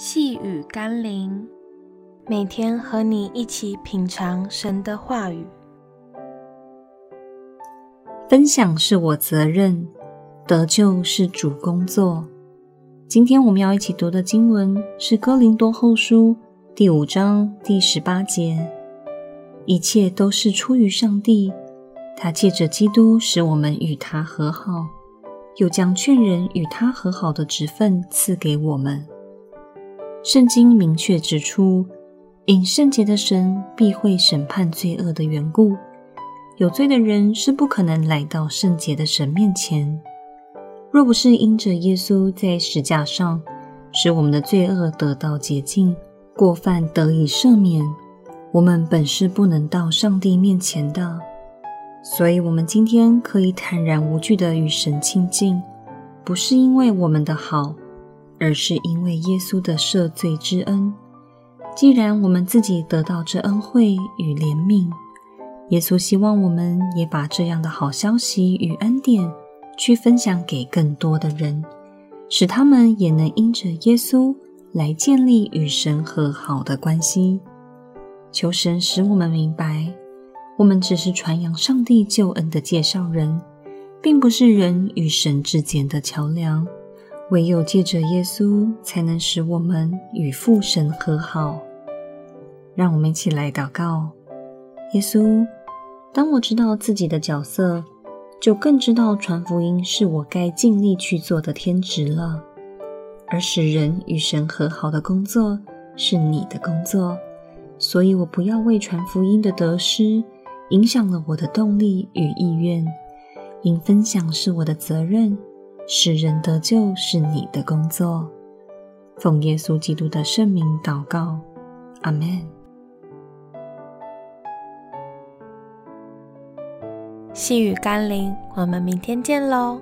细雨甘霖，每天和你一起品尝神的话语。分享是我责任，得救是主工作。今天我们要一起读的经文是《哥林多后书》第五章第十八节：一切都是出于上帝，他借着基督使我们与他和好，又将劝人与他和好的职分赐给我们。圣经明确指出，引圣洁的神必会审判罪恶的缘故，有罪的人是不可能来到圣洁的神面前。若不是因着耶稣在十架上使我们的罪恶得到洁净，过犯得以赦免，我们本是不能到上帝面前的。所以，我们今天可以坦然无惧地与神亲近，不是因为我们的好。而是因为耶稣的赦罪之恩。既然我们自己得到这恩惠与怜悯，耶稣希望我们也把这样的好消息与恩典去分享给更多的人，使他们也能因着耶稣来建立与神和好的关系。求神使我们明白，我们只是传扬上帝救恩的介绍人，并不是人与神之间的桥梁。唯有借着耶稣，才能使我们与父神和好。让我们一起来祷告：耶稣，当我知道自己的角色，就更知道传福音是我该尽力去做的天职了。而使人与神和好的工作是你的工作，所以我不要为传福音的得失影响了我的动力与意愿，因分享是我的责任。使人得救是你的工作，奉耶稣基督的圣名祷告，阿门。细雨甘霖，我们明天见喽。